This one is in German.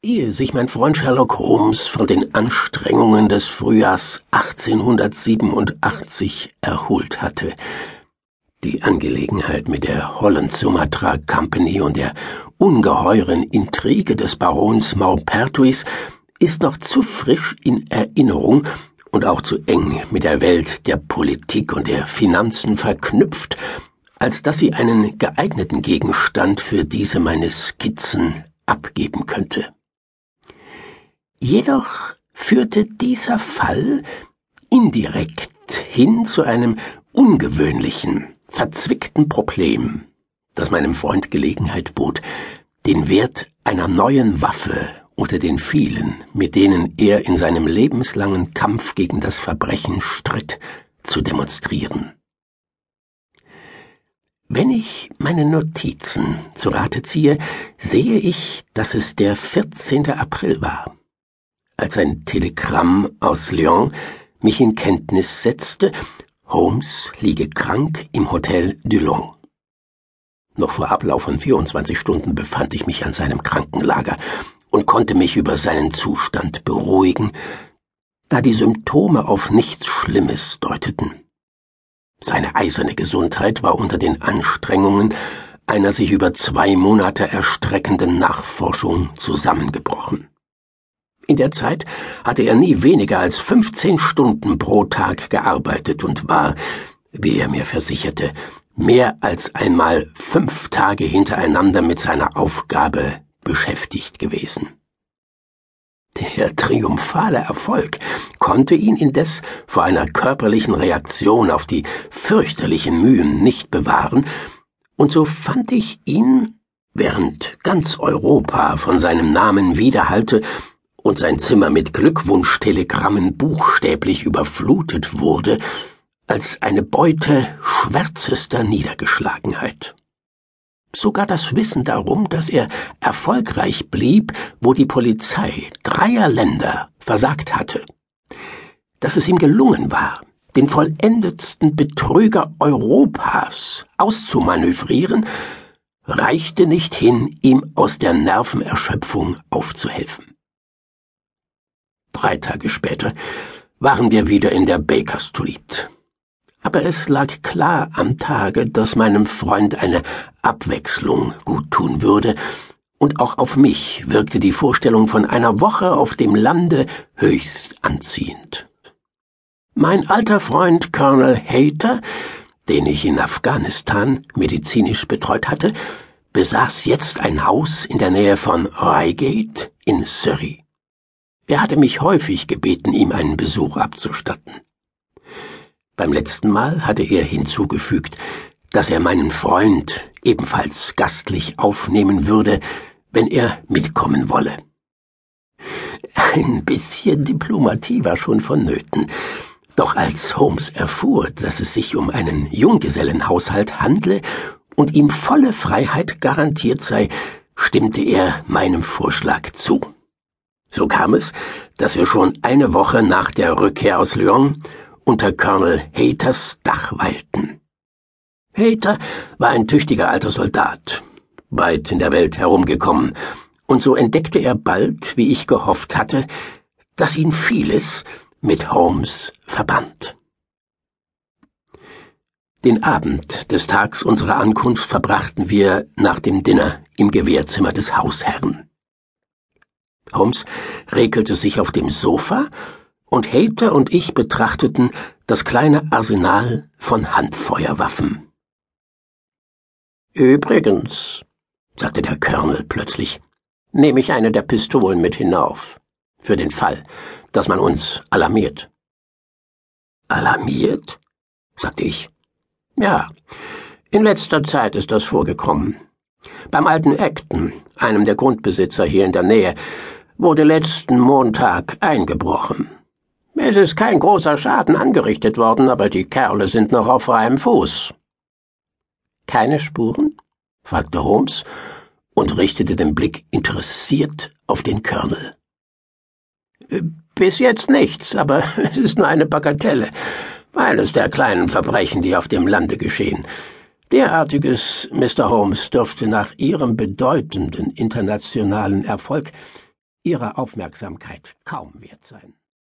Ehe sich mein Freund Sherlock Holmes von den Anstrengungen des Frühjahrs 1887 erholt hatte, die Angelegenheit mit der Holland Sumatra Company und der ungeheuren Intrige des Barons Maupertuis ist noch zu frisch in Erinnerung und auch zu eng mit der Welt der Politik und der Finanzen verknüpft, als dass sie einen geeigneten Gegenstand für diese meine Skizzen abgeben könnte. Jedoch führte dieser Fall indirekt hin zu einem ungewöhnlichen, verzwickten Problem, das meinem Freund Gelegenheit bot, den Wert einer neuen Waffe unter den vielen, mit denen er in seinem lebenslangen Kampf gegen das Verbrechen stritt, zu demonstrieren. Wenn ich meine Notizen zu Rate ziehe, sehe ich, dass es der 14. April war als ein Telegramm aus Lyon mich in Kenntnis setzte, Holmes liege krank im Hotel Dulong. Noch vor Ablauf von 24 Stunden befand ich mich an seinem Krankenlager und konnte mich über seinen Zustand beruhigen, da die Symptome auf nichts Schlimmes deuteten. Seine eiserne Gesundheit war unter den Anstrengungen einer sich über zwei Monate erstreckenden Nachforschung zusammengebrochen. In der Zeit hatte er nie weniger als 15 Stunden pro Tag gearbeitet und war, wie er mir versicherte, mehr als einmal fünf Tage hintereinander mit seiner Aufgabe beschäftigt gewesen. Der triumphale Erfolg konnte ihn indes vor einer körperlichen Reaktion auf die fürchterlichen Mühen nicht bewahren, und so fand ich ihn, während ganz Europa von seinem Namen widerhallte, und sein Zimmer mit Glückwunschtelegrammen buchstäblich überflutet wurde, als eine Beute schwärzester Niedergeschlagenheit. Sogar das Wissen darum, dass er erfolgreich blieb, wo die Polizei dreier Länder versagt hatte, dass es ihm gelungen war, den vollendetsten Betrüger Europas auszumanövrieren, reichte nicht hin, ihm aus der Nervenerschöpfung aufzuhelfen. Drei Tage später waren wir wieder in der Baker Street. Aber es lag klar am Tage, dass meinem Freund eine Abwechslung gut tun würde, und auch auf mich wirkte die Vorstellung von einer Woche auf dem Lande höchst anziehend. Mein alter Freund Colonel Hayter, den ich in Afghanistan medizinisch betreut hatte, besaß jetzt ein Haus in der Nähe von Reigate in Surrey. Er hatte mich häufig gebeten, ihm einen Besuch abzustatten. Beim letzten Mal hatte er hinzugefügt, dass er meinen Freund ebenfalls gastlich aufnehmen würde, wenn er mitkommen wolle. Ein bisschen Diplomatie war schon vonnöten, doch als Holmes erfuhr, dass es sich um einen Junggesellenhaushalt handle und ihm volle Freiheit garantiert sei, stimmte er meinem Vorschlag zu. So kam es, dass wir schon eine Woche nach der Rückkehr aus Lyon unter Colonel Haters Dach weilten. Hater war ein tüchtiger alter Soldat, weit in der Welt herumgekommen, und so entdeckte er bald, wie ich gehofft hatte, dass ihn vieles mit Holmes verband. Den Abend des Tags unserer Ankunft verbrachten wir nach dem Dinner im Gewehrzimmer des Hausherrn. Holmes regelte sich auf dem Sofa, und Hater und ich betrachteten das kleine Arsenal von Handfeuerwaffen. Übrigens, sagte der Colonel plötzlich, nehme ich eine der Pistolen mit hinauf, für den Fall, dass man uns alarmiert. Alarmiert? sagte ich. Ja, in letzter Zeit ist das vorgekommen. Beim alten Acton, einem der Grundbesitzer hier in der Nähe, wurde letzten Montag eingebrochen. Es ist kein großer Schaden angerichtet worden, aber die Kerle sind noch auf freiem Fuß. Keine Spuren? fragte Holmes und richtete den Blick interessiert auf den Colonel. Bis jetzt nichts, aber es ist nur eine Bagatelle. Eines der kleinen Verbrechen, die auf dem Lande geschehen. Derartiges, Mr. Holmes, dürfte nach Ihrem bedeutenden internationalen Erfolg Ihrer Aufmerksamkeit kaum wert sein.